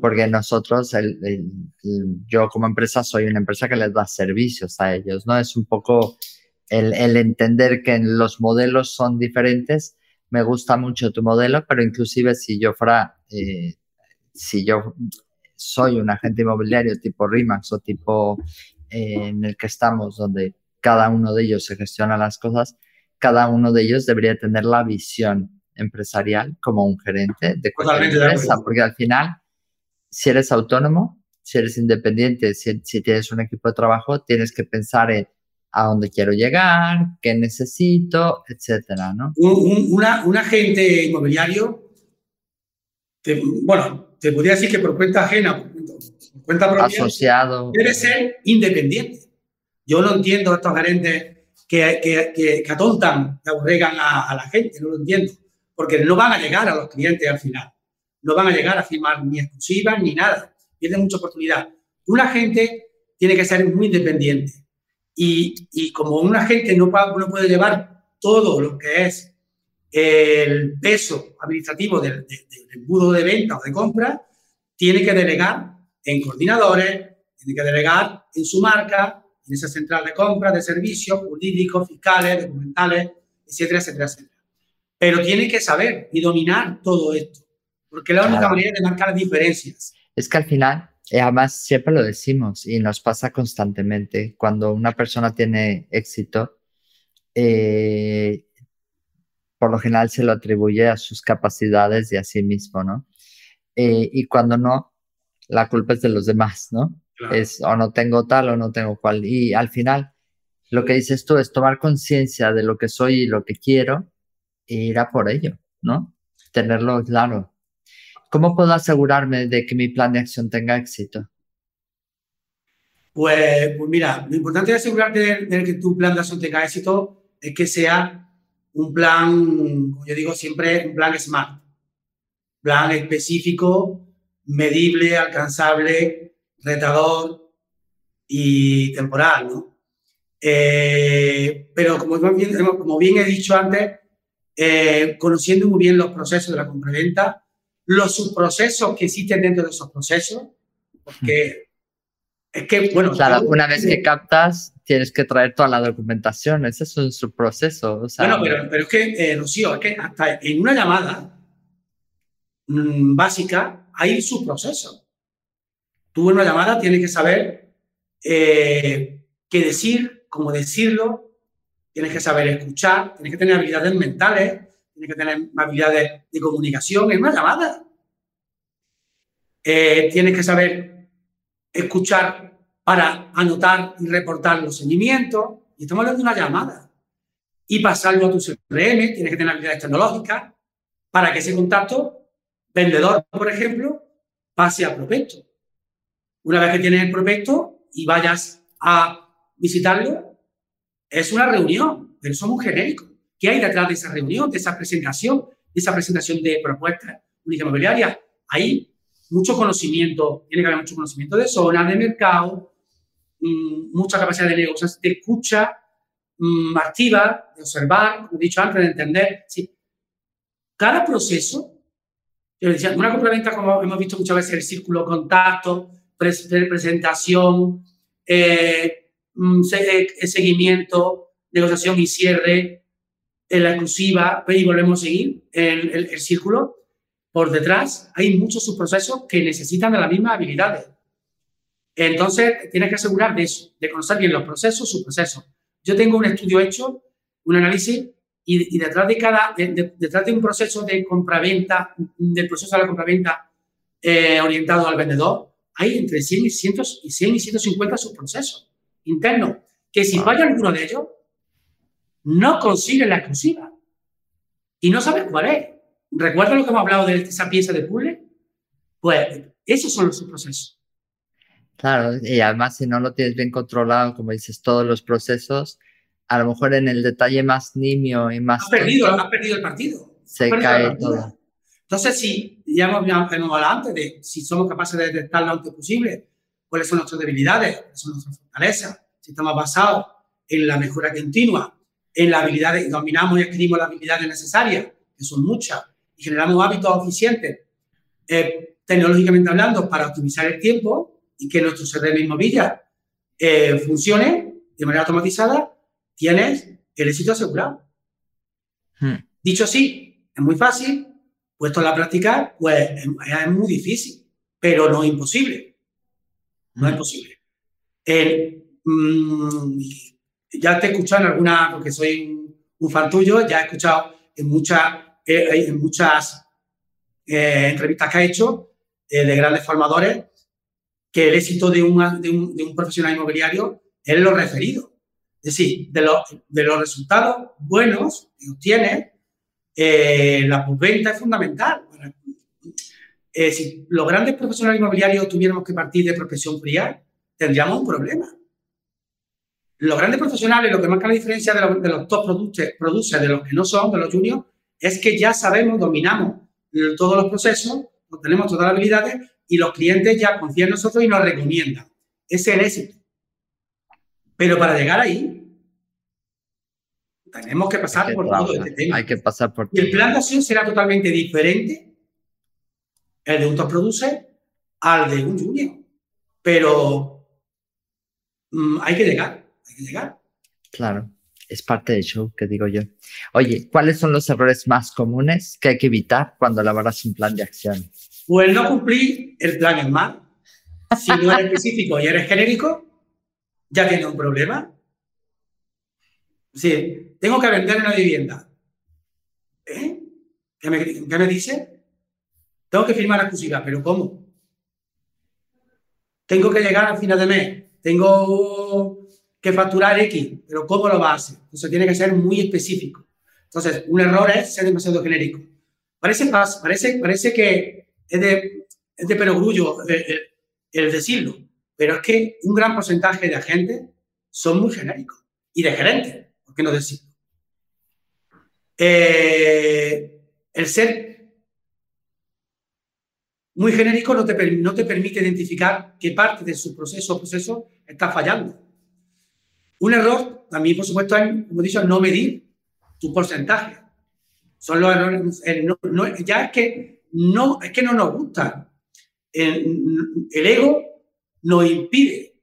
Porque nosotros, yo como empresa, soy una empresa que les da servicios a ellos, ¿no? Es un poco el, el entender que los modelos son diferentes me gusta mucho tu modelo, pero inclusive si yo fuera, eh, si yo soy un agente inmobiliario tipo RIMAX o tipo eh, en el que estamos, donde cada uno de ellos se gestiona las cosas, cada uno de ellos debería tener la visión empresarial como un gerente de cualquier empresa, porque al final, si eres autónomo, si eres independiente, si, si tienes un equipo de trabajo, tienes que pensar en a dónde quiero llegar, qué necesito, etcétera, ¿no? Un, un agente inmobiliario, bueno, te podría decir que por cuenta ajena, por cuenta propia, asociado, debe ser independiente. Yo no entiendo a estos gerentes que, que, que, atontan, que aborregan a, a, la gente, no lo entiendo, porque no van a llegar a los clientes al final, no van a llegar a firmar ni exclusivas ni nada, pierden mucha oportunidad. Un agente tiene que ser muy independiente y, como un agente no, no, puede llevar todo lo que es el peso administrativo del, embudo de venta o de compra, tiene que delegar en coordinadores, tiene que delegar en su marca, en esa central de compra, de servicios jurídicos, fiscales, documentales, etcétera, etcétera, etcétera. Pero tiene que saber y dominar todo esto, porque es la única manera de marcar diferencias. Es que al final y además, siempre lo decimos y nos pasa constantemente. Cuando una persona tiene éxito, eh, por lo general se lo atribuye a sus capacidades y a sí mismo, ¿no? Eh, y cuando no, la culpa es de los demás, ¿no? Es o no tengo tal o no tengo cual. Y al final, lo que dices tú es tomar conciencia de lo que soy y lo que quiero e ir a por ello, ¿no? Tenerlo claro. ¿Cómo puedo asegurarme de que mi plan de acción tenga éxito? Pues, pues mira, lo importante es asegurarte de, que tu plan de acción tenga éxito es que sea un plan, como yo digo siempre, un plan SMART. Plan específico, medible, alcanzable, retador y temporal, ¿no? Eh, pero como bien, como bien he dicho antes, eh, conociendo muy bien los procesos de la compraventa, los subprocesos que existen dentro de esos procesos, porque Es que, bueno. Claro, una vez que captas, tienes que traer toda la documentación. Ese es un subproceso. O bueno, pero, pero, es que, eh, Rocío, es que hasta en una llamada mm, básica hay subproceso. Tú en una llamada tienes que saber eh, qué decir, cómo decirlo, tienes que saber escuchar, tienes que tener habilidades mentales, tienes que tener habilidades de comunicación en una llamada. Eh, tienes que saber escuchar para anotar y reportar los seguimientos. Y estamos hablando de una llamada. Y pasarlo a tu CRM, tienes que tener habilidades tecnológicas para que ese contacto, vendedor, por ejemplo, pase a prospecto. Una vez que tienes el prospecto y vayas a visitarlo, es una reunión, pero somos genéricos. ¿Qué hay detrás de esa reunión, de esa presentación, de esa presentación de propuestas única inmobiliarias? Hay mucho conocimiento, tiene que haber mucho conocimiento de zona, de mercado, mm, mucha capacidad de negocios, de escucha mm, activa, de observar, como he dicho antes, de entender. Cada proceso, una compra-venta, como hemos visto muchas veces, el círculo contacto, presentación, eh, mm, eh, seguimiento, negociación y cierre, en la exclusiva, y volvemos a seguir el, el, círculo, por detrás hay muchos subprocesos que necesitan de las mismas habilidades. Entonces, tienes que asegurar de eso, de conocer bien los procesos, subprocesos. Yo tengo un estudio hecho, un análisis, y, detrás de cada, detrás de un proceso de compraventa, del proceso de la compraventa eh, orientado al vendedor, hay entre 100 y, 100 y 100 y 150 subprocesos internos, que si falla alguno de ellos, no consigue la exclusiva. Y no sabes cuál es. ¿Recuerda lo que hemos hablado de esa pieza de puzzle? Pues esos son los procesos. Claro, y además si no lo tienes bien controlado, como dices, todos los procesos, a lo mejor en el detalle más nimio y más... Has perdido, has perdido el partido. Se cae todo. Entonces, si ya hemos, hemos hablado antes de si somos capaces de detectar lo antes posible, cuáles son nuestras debilidades, cuáles son nuestras fortalezas, si estamos basados en la mejora continua, en las habilidades, dominamos y adquirimos las habilidades necesarias, que son muchas, y generamos hábitos eficientes, eh, tecnológicamente hablando, para optimizar el tiempo y que nuestro CRM inmobiliario eh, funcione de manera automatizada, tienes el éxito asegurado. Hmm. Dicho así, es muy fácil, puesto en la práctica, pues es, muy difícil, pero no es imposible. No es hmm. posible. Mm, ya te he escuchado en alguna, porque soy un, fan tuyo, ya he escuchado en, muchas eh, en muchas eh, entrevistas que ha hecho eh, de grandes formadores que el éxito de, de, un, profesional inmobiliario es lo referido. Es decir, de, de los resultados buenos que obtiene, la postventa es fundamental. si los grandes profesionales inmobiliarios tuviéramos que partir de profesión fría, tendríamos un problema los grandes profesionales, lo que marca la diferencia de los, de los top producers, de los que no son, de los juniors, es que ya sabemos, dominamos todos los procesos, tenemos todas las habilidades y los clientes ya confían en nosotros y nos recomiendan. Ese es el éxito. Pero para llegar ahí, tenemos que pasar por todo este tema. Hay que pasar por Y el plan de acción será totalmente diferente, el de un top producer, al de un junior. Pero mm, hay que llegar llegar. Claro, es parte del show, que digo yo. Oye, ¿cuáles son los errores más comunes que hay que evitar cuando elaboras un plan de acción? Pues no cumplir el plan en mal. Si no eres específico y eres genérico, ya tienes un problema. Sí, tengo que vender una vivienda. ¿Eh? ¿Qué me, ¿Qué me dice? Tengo que firmar la exclusiva, pero ¿cómo? Tengo que llegar al final de mes. Tengo que facturar X, pero ¿cómo lo va a hacer? Entonces tiene que ser muy específico. Entonces, un error es ser demasiado genérico. Parece, parece, parece que es de, es de perogrullo el, decirlo, pero es que un gran porcentaje de agentes son muy genéricos y de gerentes, ¿por qué no decirlo? Eh, el ser muy genérico no te, no te permite identificar qué parte de su proceso o proceso está fallando. Un error también, por supuesto, es, como he dicho, no medir tu porcentaje. Son los errores. ya es que no, es que no nos gusta. El, ego nos impide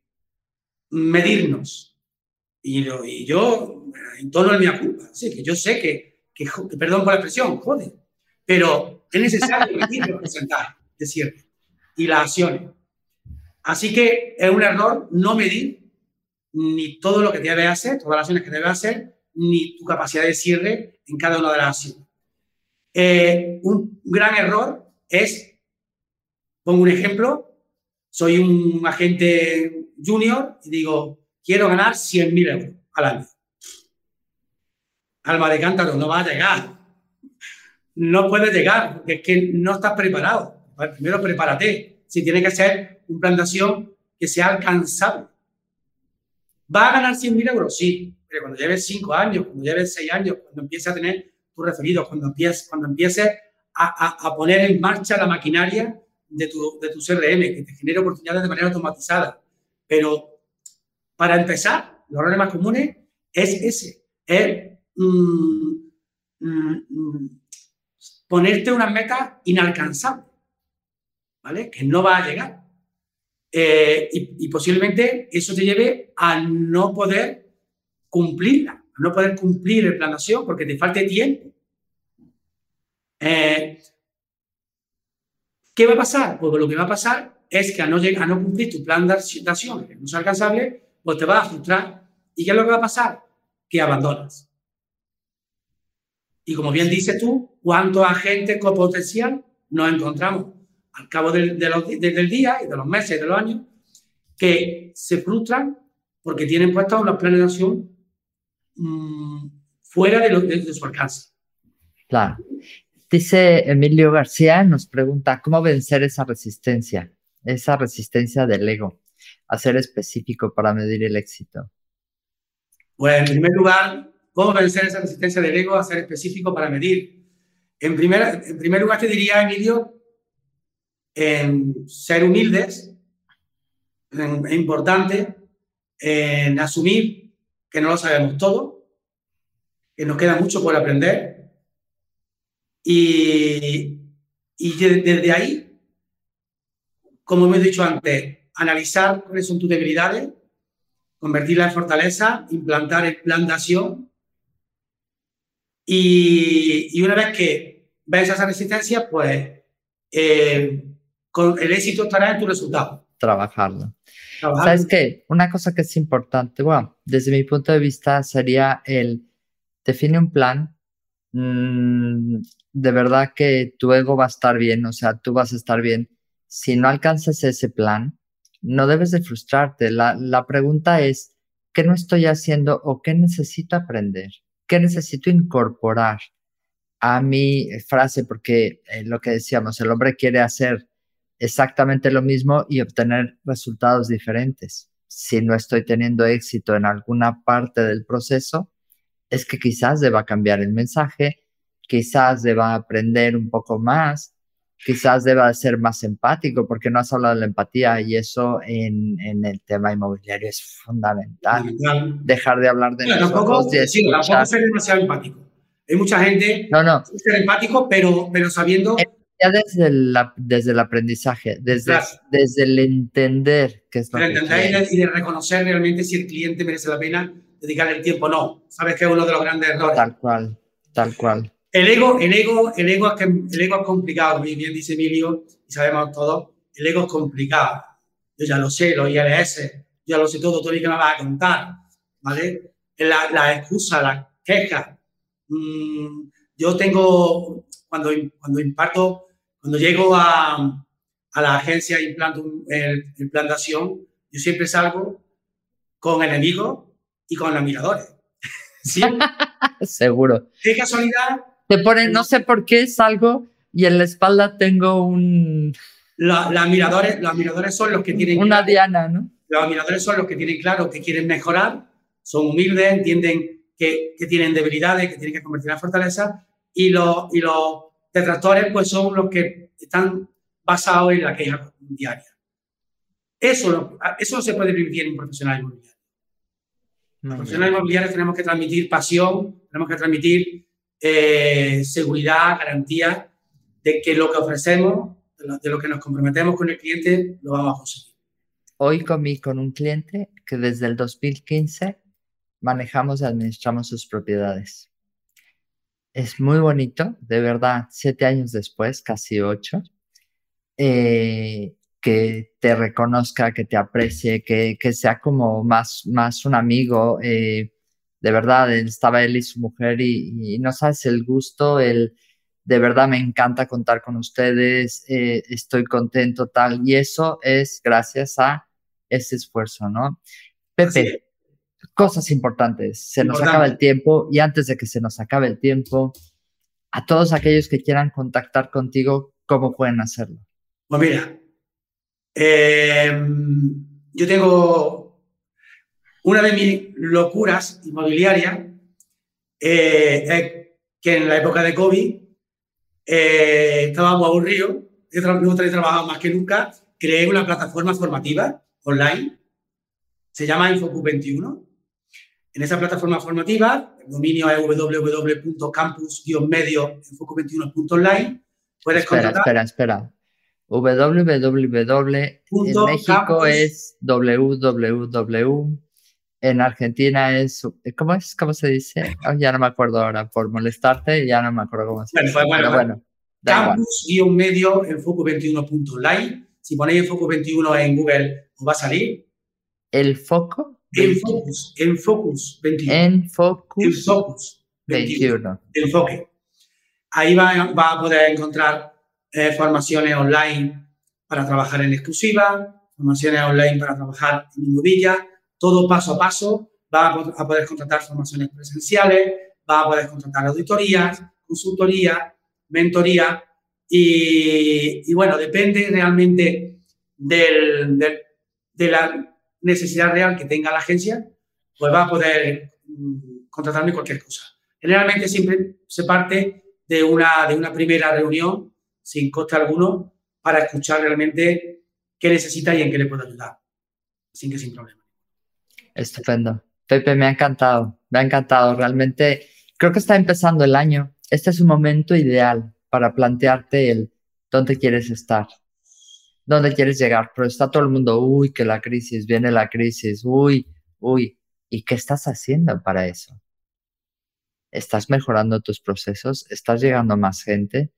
medirnos. Y, y yo, en torno a mi culpa, sí, que yo sé que, que, perdón por la expresión, joder, pero es necesario medir el porcentaje de cierre y las acciones. Así que es un error no medir ni todo lo que debes hacer, todas las acciones que debes hacer, ni tu capacidad de cierre en cada una de las acciones. Eh, un gran error es, pongo un ejemplo, soy un agente junior y digo, quiero ganar 100.000 euros al año. Alma de cántaro, no va a llegar. No puedes llegar porque es que no estás preparado. Primero prepárate. Si tiene que ser un plan de acción que sea alcanzable. ¿Va a ganar 100.000 euros? Sí, pero cuando lleves 5 años, cuando lleves 6 años, cuando empieces a tener tus referidos, cuando empieces, cuando empieces a, poner en marcha la maquinaria de tu, de tu CRM, que te genere oportunidades de manera automatizada. Pero para empezar, los errores más comunes es ese, es mm, mm, mm, ponerte una meta inalcanzable, ¿vale? Que no va a llegar. Eh, y, posiblemente eso te lleve a no poder cumplirla, a no poder cumplir el plan de acción porque te falte tiempo. Eh, ¿Qué va a pasar? Pues lo que va a pasar es que a no, llegar, a no cumplir tu plan de acción, que no es alcanzable, pues te vas a frustrar. ¿Y qué es lo que va a pasar? Que abandonas. Y como bien dices tú, ¿cuántos agentes con potencial nos encontramos al cabo del, del día y de los meses y de los años que se frustran porque tienen puestos una planeación mmm, fuera de, de su alcance? Claro. Dice Emilio García, nos pregunta, ¿cómo vencer esa resistencia? Esa resistencia del ego, a ser específico para medir el éxito. Bueno, en primer lugar, ¿cómo vencer esa resistencia del ego a ser específico para medir? En primer, en primer lugar, te diría, Emilio, en ser humildes, es importante, en asumir que no lo sabemos todo, que nos queda mucho por aprender y, y desde ahí, como hemos dicho antes, analizar cuáles son tus debilidades, convertirlas en fortaleza, implantar el plan de acción. Y, y una vez que ves esa resistencia, pues eh, con el éxito estará en tu resultado. Trabajarlo. ¿Sabes qué? Una cosa que es importante, bueno, desde mi punto de vista sería el define un plan Mm, de verdad que tu ego va a estar bien, o sea, tú vas a estar bien. Si no alcanzas ese plan, no debes de frustrarte. La, la pregunta es, ¿qué no estoy haciendo o qué necesito aprender? ¿Qué necesito incorporar a mi frase? Porque eh, lo que decíamos, el hombre quiere hacer exactamente lo mismo y obtener resultados diferentes. Si no estoy teniendo éxito en alguna parte del proceso, es que quizás deba cambiar el mensaje, quizás deba aprender un poco más, quizás deba ser más empático, porque no has hablado de la empatía y eso en, en el tema inmobiliario es fundamental. Dejar de hablar de bueno, tampoco, sí, tampoco ser demasiado empático. Hay mucha gente no, no. ser empático, pero, pero sabiendo... Eh, ya desde, la, desde el aprendizaje, desde, desde el entender que es lo entender y de reconocer realmente si el cliente merece la pena dedicarle el tiempo, no. Sabes que es uno de los grandes errores. Tal cual, tal cual. El ego, el ego, el ego, es, que, el ego es complicado, bien dice Emilio, y sabemos todos, el ego es complicado. Yo ya lo sé, los ILS, ya lo sé todo, tú que me vas a contar, ¿vale? La, la excusa, la queja. Mm, yo tengo, cuando, cuando imparto, cuando llego a, a la agencia e implanto el, acción, yo siempre salgo con enemigos y con los miradores. ¿Sí? Seguro. Qué casualidad. Te ponen, no sé por qué salgo y en la espalda tengo un... La, miradores, los miradores son los que tienen... Una diana, ¿no? Los miradores son los que tienen claro que quieren mejorar, son humildes, entienden que, que tienen debilidades, que tienen que convertir en fortaleza y los, y los detractores pues son los que están basados en la queja diaria. Eso, eso no se puede vivir en un profesional inmobiliario. Los profesionales inmobiliarios tenemos que transmitir pasión, tenemos que transmitir eh, seguridad, garantía de que lo que ofrecemos, de lo, que nos comprometemos con el cliente, lo vamos a conseguir. hoy comí con un cliente que desde el 2015 manejamos y administramos sus propiedades. Es muy bonito, de verdad, siete años después, casi ocho, eh, que te reconozca, que te aprecie, que, sea como más, más un amigo. Eh, de verdad, estaba él y su mujer y, no sabes el gusto, el de verdad me encanta contar con ustedes, eh, estoy contento, tal. Y eso es gracias a ese esfuerzo, ¿no? Pepe, cosas importantes. Se nos acaba el tiempo y antes de que se nos acabe el tiempo, a todos aquellos que quieran contactar contigo, ¿cómo pueden hacerlo? Pues mira, Em, yo tengo una de mis locuras inmobiliarias, eh, que en la época de COVID eh, estábamos aburridos, no he trabajado más que nunca, creé una plataforma formativa online, se llama Infocus21. En esa plataforma formativa, el dominio es www.campus-medio-infocus21.online. Puedes espera, Espera, espera www. En México es www. En Argentina es, ¿cómo es? ¿Cómo se dice? Oh, ya no me acuerdo ahora, por molestarte, ya no me acuerdo cómo se dice. Bueno, bueno, Campus-medio en Foco21.online. Si ponéis Foco 21 en Google, os va a salir. ¿El foco? En Focus, en Focus 21. En Focus. En Focus 21. Enfoque. Ahí va, va a poder encontrar eh, formaciones online para trabajar en exclusiva, formaciones online para trabajar en inmobiliaria, todo paso a paso. Va a poder contratar formaciones presenciales, va a poder contratar auditorías, consultoría, mentoría y, bueno, depende realmente del, de la necesidad real que tenga la agencia, pues va a poder mm, contratarme cualquier cosa. Generalmente siempre se parte de una, de una primera reunión sin coste alguno para escuchar realmente qué necesita y en qué le puedo ayudar, sin que sin problema. Estupendo. Pepe, me ha encantado, me ha encantado. Realmente creo que está empezando el año. Este es un momento ideal para plantearte el dónde quieres estar, dónde quieres llegar. Pero está todo el mundo, uy, que la crisis, viene la crisis, uy, uy. ¿Y qué estás haciendo para eso? ¿Estás mejorando tus procesos? ¿Estás llegando a más gente?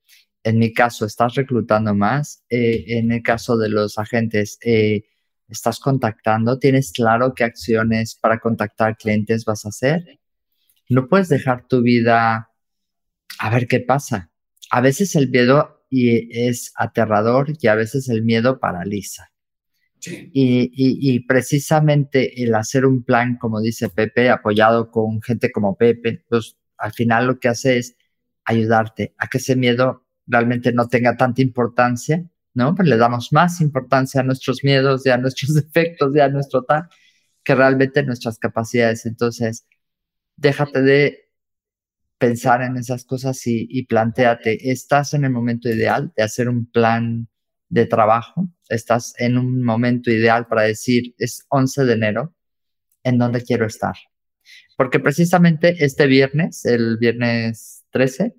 en mi caso, estás reclutando más. Eh, en el caso de los agentes, eh, estás contactando. ¿Tienes claro qué acciones para contactar clientes vas a hacer? No puedes dejar tu vida a ver qué pasa. A veces el miedo es aterrador y a veces el miedo paraliza. Y, precisamente el hacer un plan, como dice Pepe, apoyado con gente como Pepe, pues al final lo que hace es ayudarte a que ese miedo realmente no tenga tanta importancia, ¿no? Pues le damos más importancia a nuestros miedos y a nuestros defectos y a nuestro tal que realmente nuestras capacidades. Entonces, déjate de pensar en esas cosas y, y planteate, ¿estás en el momento ideal de hacer un plan de trabajo? ¿Estás en un momento ideal para decir, es 11 de enero, ¿en dónde quiero estar? Porque precisamente este viernes, el viernes 13,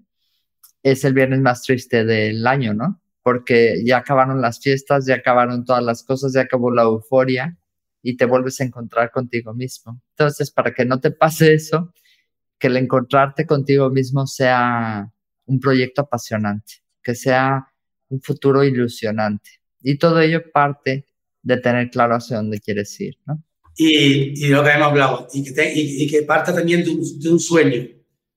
es el viernes más triste del año, ¿no? Porque ya acabaron las fiestas, ya acabaron todas las cosas, ya acabó la euforia y te vuelves a encontrar contigo mismo. Entonces, para que no te pase eso, que el encontrarte contigo mismo sea un proyecto apasionante, que sea un futuro ilusionante. Y todo ello parte de tener claro hacia dónde quieres ir, ¿no? Y, lo que hemos hablado, y que, y, que parta también de un, de un sueño,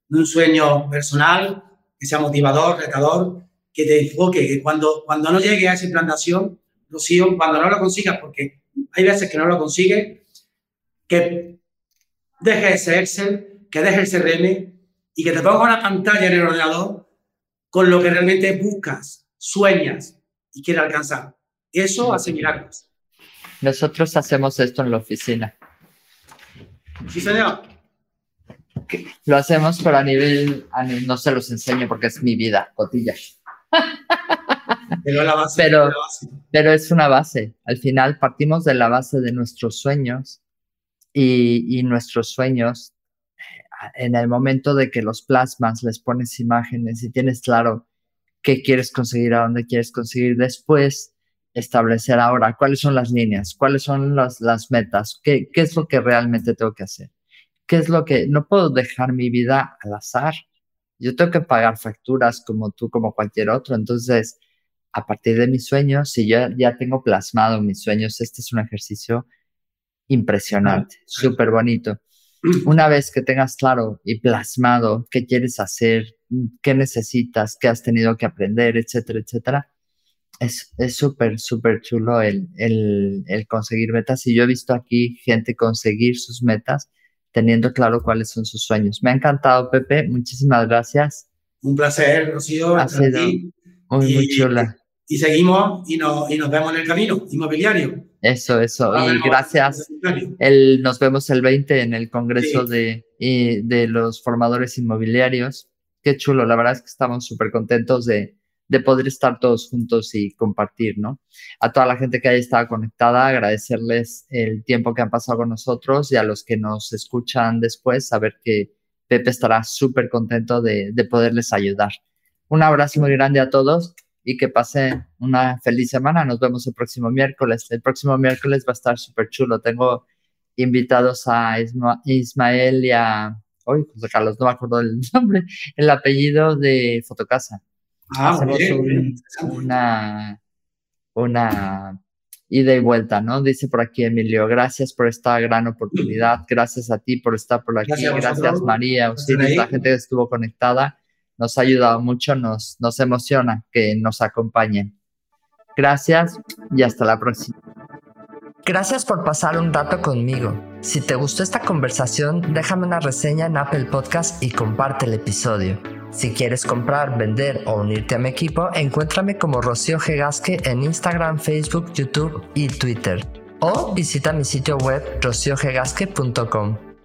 de un sueño personal, que sea motivador, retador, que te enfoque, que cuando, cuando no llegue a esa implantación, Rocío, cuando no lo consigas, porque hay veces que no lo consigues, que dejes ese Excel, que dejes ese CRM y que te ponga una pantalla en el ordenador con lo que realmente buscas, sueñas y quieres alcanzar. Eso hace milagros. Nosotros hacemos esto en la oficina. Sí, señor. Lo hacemos, pero a nivel, no se los enseño porque es mi vida, cotilla. Pero, la base, pero, pero es una base. Al final partimos de la base de nuestros sueños y, y nuestros sueños, en el momento de que los plasmas, les pones imágenes y tienes claro qué quieres conseguir, a dónde quieres conseguir, después establecer ahora cuáles son las líneas, cuáles son las, las metas, qué, qué es lo que realmente tengo que hacer, qué es lo que no puedo dejar mi vida al azar. Yo tengo que pagar facturas como tú, como cualquier otro. Entonces, a partir de mis sueños, si yo ya tengo plasmado mis sueños, este es un ejercicio impresionante, súper bonito. Una vez que tengas claro y plasmado qué quieres hacer, qué necesitas, qué has tenido que aprender, etcétera, etcétera, es súper, súper chulo el, el, el, conseguir metas. Y yo he visto aquí gente conseguir sus metas teniendo claro cuáles son sus sueños. Me ha encantado, Pepe. Muchísimas gracias. Un placer, Rocío. Ha sido muy, muy chula y seguimos y nos, y nos vemos en el camino inmobiliario. Eso, eso. y gracias. El, nos vemos el 20 en el Congreso de, y de los Formadores Inmobiliarios. Qué chulo. La verdad es que estamos súper contentos de, de poder estar todos juntos y compartir, ¿no? A toda la gente que haya estado conectada, agradecerles el tiempo que han pasado con nosotros y a los que nos escuchan después, saber que Pepe estará súper contento de, de poderles ayudar. Un abrazo muy grande a todos y que pasen una feliz semana. Nos vemos el próximo miércoles. El próximo miércoles va a estar súper chulo. Tengo invitados a Ismael y a... Uy, José Carlos, no me acuerdo el nombre, el apellido de Fotocasa. Ah, Hacemos una, una ida y vuelta, ¿no? Dice por aquí Emilio, gracias por esta gran oportunidad, gracias a ti por estar por aquí, gracias, María, la gente que estuvo conectada nos ha ayudado mucho, nos, nos emociona que nos acompañen. Gracias y hasta la próxima. Gracias por pasar un rato conmigo. Si te gustó esta conversación, déjame una reseña en Apple Podcast y comparte el episodio. Si quieres comprar, vender o unirte a mi equipo, encuéntrame como Rocío Gegasque en Instagram, Facebook, YouTube y Twitter. O visita mi sitio web rociogegasque.com.